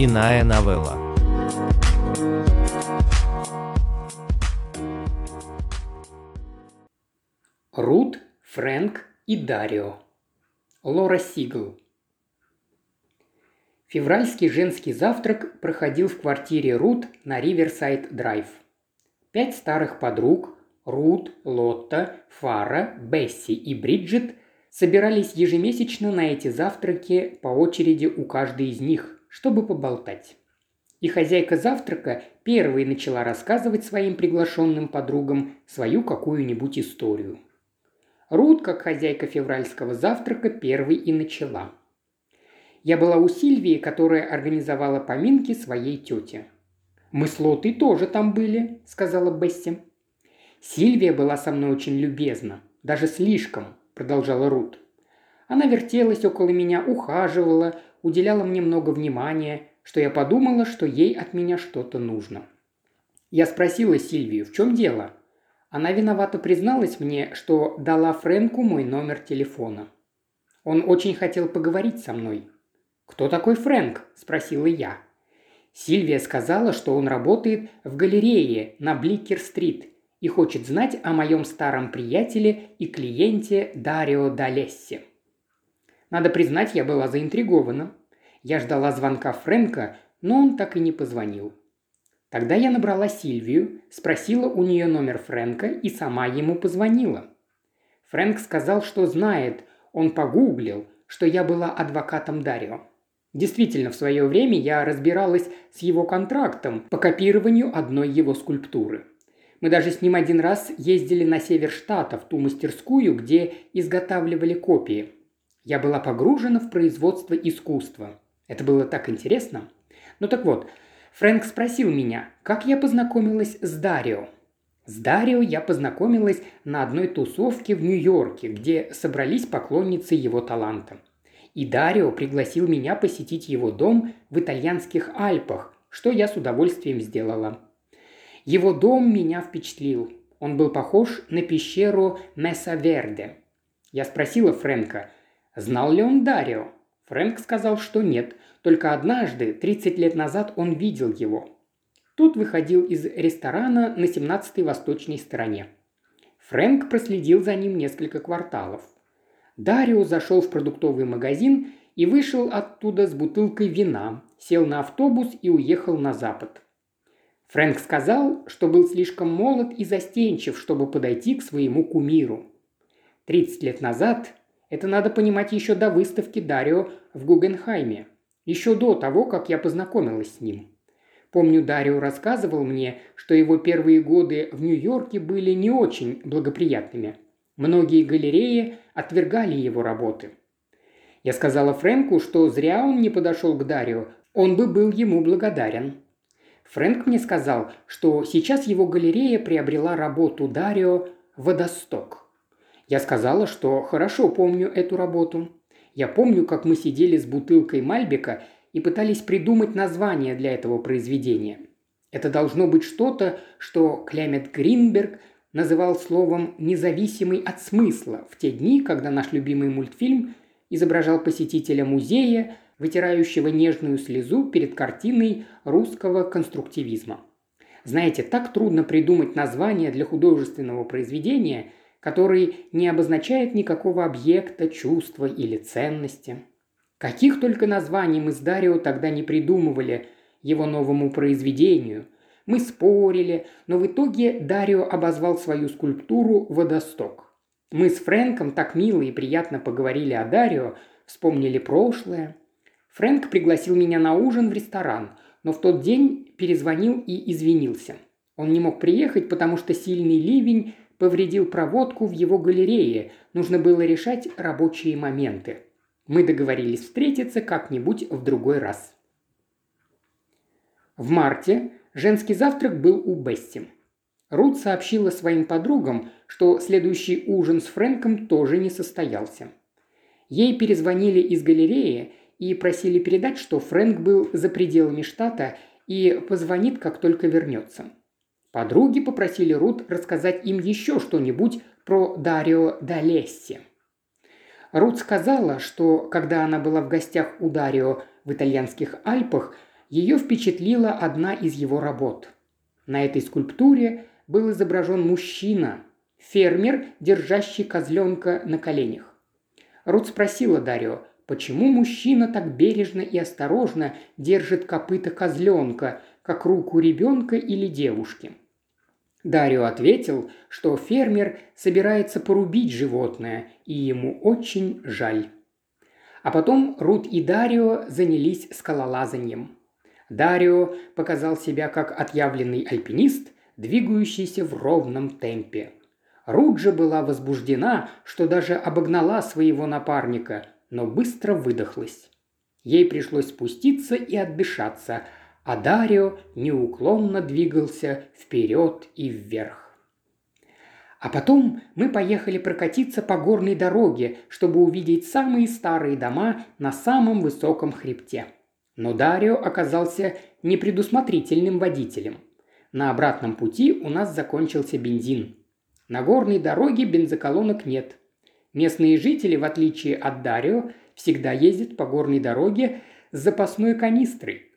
Иная новелла. Рут, Фрэнк и Дарио. Лора Сигл. Февральский женский завтрак проходил в квартире Рут на Риверсайд Драйв. Пять старых подруг – Рут, Лотта, Фара, Бесси и Бриджит – собирались ежемесячно на эти завтраки по очереди у каждой из них, чтобы поболтать. И хозяйка завтрака первой начала рассказывать своим приглашенным подругам свою какую-нибудь историю. Рут, как хозяйка февральского завтрака, первой и начала. Я была у Сильвии, которая организовала поминки своей тете. «Мы с Лотой тоже там были», – сказала Бесси. «Сильвия была со мной очень любезна, даже слишком», – продолжала Рут. Она вертелась около меня, ухаживала, уделяла мне много внимания, что я подумала, что ей от меня что-то нужно. Я спросила Сильвию, в чем дело? Она виновато призналась мне, что дала Фрэнку мой номер телефона. Он очень хотел поговорить со мной. «Кто такой Фрэнк?» – спросила я. Сильвия сказала, что он работает в галерее на Бликер-стрит и хочет знать о моем старом приятеле и клиенте Дарио Далессе. Надо признать, я была заинтригована. Я ждала звонка Фрэнка, но он так и не позвонил. Тогда я набрала Сильвию, спросила у нее номер Фрэнка и сама ему позвонила. Фрэнк сказал, что знает, он погуглил, что я была адвокатом Дарио. Действительно, в свое время я разбиралась с его контрактом по копированию одной его скульптуры. Мы даже с ним один раз ездили на север штата, в ту мастерскую, где изготавливали копии. Я была погружена в производство искусства. Это было так интересно. Ну так вот, Фрэнк спросил меня, как я познакомилась с Дарио. С Дарио я познакомилась на одной тусовке в Нью-Йорке, где собрались поклонницы его таланта. И Дарио пригласил меня посетить его дом в итальянских Альпах, что я с удовольствием сделала. Его дом меня впечатлил. Он был похож на пещеру Месса Верде. Я спросила Фрэнка, знал ли он Дарио. Фрэнк сказал, что нет, только однажды, 30 лет назад, он видел его. Тут выходил из ресторана на 17-й восточной стороне. Фрэнк проследил за ним несколько кварталов. Дарио зашел в продуктовый магазин и вышел оттуда с бутылкой вина, сел на автобус и уехал на запад. Фрэнк сказал, что был слишком молод и застенчив, чтобы подойти к своему кумиру. 30 лет назад, это надо понимать еще до выставки Дарио в Гугенхайме, еще до того, как я познакомилась с ним. Помню, Дарио рассказывал мне, что его первые годы в Нью-Йорке были не очень благоприятными – Многие галереи отвергали его работы. Я сказала Фрэнку, что зря он не подошел к Дарио, он бы был ему благодарен. Фрэнк мне сказал, что сейчас его галерея приобрела работу Дарио «Водосток». Я сказала, что хорошо помню эту работу. Я помню, как мы сидели с бутылкой Мальбека и пытались придумать название для этого произведения. Это должно быть что-то, что Клемет Гринберг называл словом «независимый от смысла» в те дни, когда наш любимый мультфильм изображал посетителя музея, вытирающего нежную слезу перед картиной русского конструктивизма. Знаете, так трудно придумать название для художественного произведения, который не обозначает никакого объекта, чувства или ценности. Каких только названий мы с Дарио тогда не придумывали его новому произведению – мы спорили, но в итоге Дарио обозвал свою скульптуру «Водосток». Мы с Фрэнком так мило и приятно поговорили о Дарио, вспомнили прошлое. Фрэнк пригласил меня на ужин в ресторан, но в тот день перезвонил и извинился. Он не мог приехать, потому что сильный ливень повредил проводку в его галерее, нужно было решать рабочие моменты. Мы договорились встретиться как-нибудь в другой раз. В марте Женский завтрак был у Бесси. Рут сообщила своим подругам, что следующий ужин с Фрэнком тоже не состоялся. Ей перезвонили из галереи и просили передать, что Фрэнк был за пределами штата и позвонит, как только вернется. Подруги попросили Рут рассказать им еще что-нибудь про Дарио Далесси. Рут сказала, что когда она была в гостях у Дарио в итальянских Альпах – ее впечатлила одна из его работ. На этой скульптуре был изображен мужчина, фермер, держащий козленка на коленях. Рут спросила Дарио, почему мужчина так бережно и осторожно держит копыта козленка, как руку ребенка или девушки. Дарио ответил, что фермер собирается порубить животное, и ему очень жаль. А потом Рут и Дарио занялись скалолазанием. Дарио показал себя как отъявленный альпинист, двигающийся в ровном темпе. Рут же была возбуждена, что даже обогнала своего напарника, но быстро выдохлась. Ей пришлось спуститься и отдышаться, а Дарио неуклонно двигался вперед и вверх. А потом мы поехали прокатиться по горной дороге, чтобы увидеть самые старые дома на самом высоком хребте. Но Дарио оказался непредусмотрительным водителем. На обратном пути у нас закончился бензин. На горной дороге бензоколонок нет. Местные жители, в отличие от Дарио, всегда ездят по горной дороге с запасной канистрой.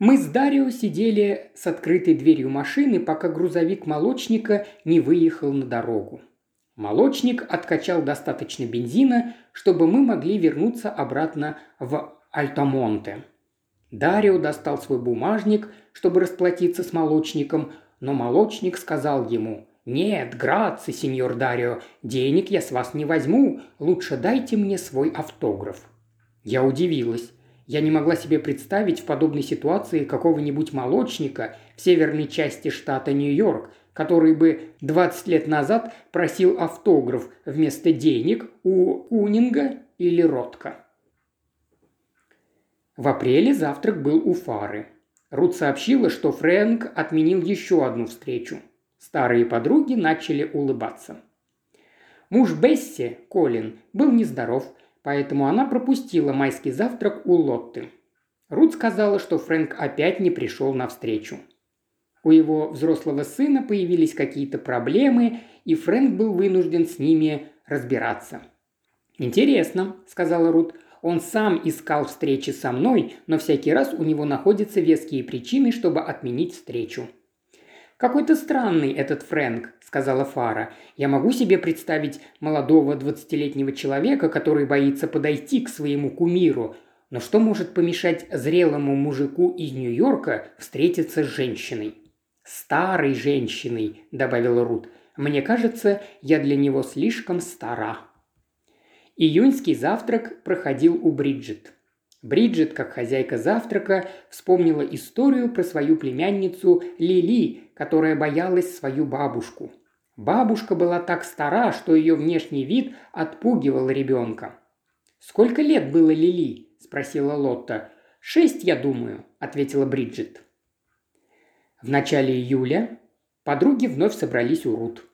Мы с Дарио сидели с открытой дверью машины, пока грузовик молочника не выехал на дорогу. Молочник откачал достаточно бензина, чтобы мы могли вернуться обратно в Альтамонте. Дарио достал свой бумажник, чтобы расплатиться с молочником, но молочник сказал ему «Нет, граци, сеньор Дарио, денег я с вас не возьму, лучше дайте мне свой автограф». Я удивилась. Я не могла себе представить в подобной ситуации какого-нибудь молочника в северной части штата Нью-Йорк, который бы 20 лет назад просил автограф вместо денег у Кунинга или Ротка. В апреле завтрак был у Фары. Рут сообщила, что Фрэнк отменил еще одну встречу. Старые подруги начали улыбаться. Муж Бесси, Колин, был нездоров – поэтому она пропустила майский завтрак у Лотты. Рут сказала, что Фрэнк опять не пришел на встречу. У его взрослого сына появились какие-то проблемы, и Фрэнк был вынужден с ними разбираться. «Интересно», – сказала Рут. «Он сам искал встречи со мной, но всякий раз у него находятся веские причины, чтобы отменить встречу. «Какой-то странный этот Фрэнк», – сказала Фара. «Я могу себе представить молодого двадцатилетнего человека, который боится подойти к своему кумиру. Но что может помешать зрелому мужику из Нью-Йорка встретиться с женщиной?» «Старой женщиной», – добавила Рут. «Мне кажется, я для него слишком стара». Июньский завтрак проходил у Бриджит. Бриджит, как хозяйка завтрака, вспомнила историю про свою племянницу Лили, которая боялась свою бабушку. Бабушка была так стара, что ее внешний вид отпугивал ребенка. «Сколько лет было Лили?» – спросила Лотта. «Шесть, я думаю», – ответила Бриджит. В начале июля подруги вновь собрались у Рут.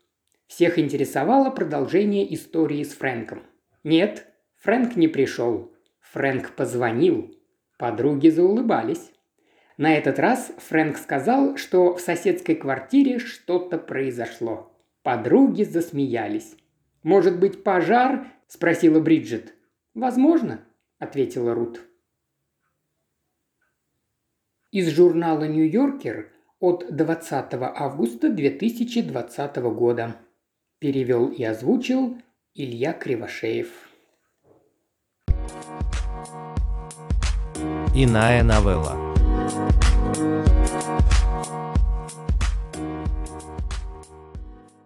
Всех интересовало продолжение истории с Фрэнком. Нет, Фрэнк не пришел. Фрэнк позвонил. Подруги заулыбались. На этот раз Фрэнк сказал, что в соседской квартире что-то произошло. Подруги засмеялись. «Может быть, пожар?» – спросила Бриджит. «Возможно», – ответила Рут. Из журнала «Нью-Йоркер» от 20 августа 2020 года. Перевел и озвучил Илья Кривошеев. Иная новелла.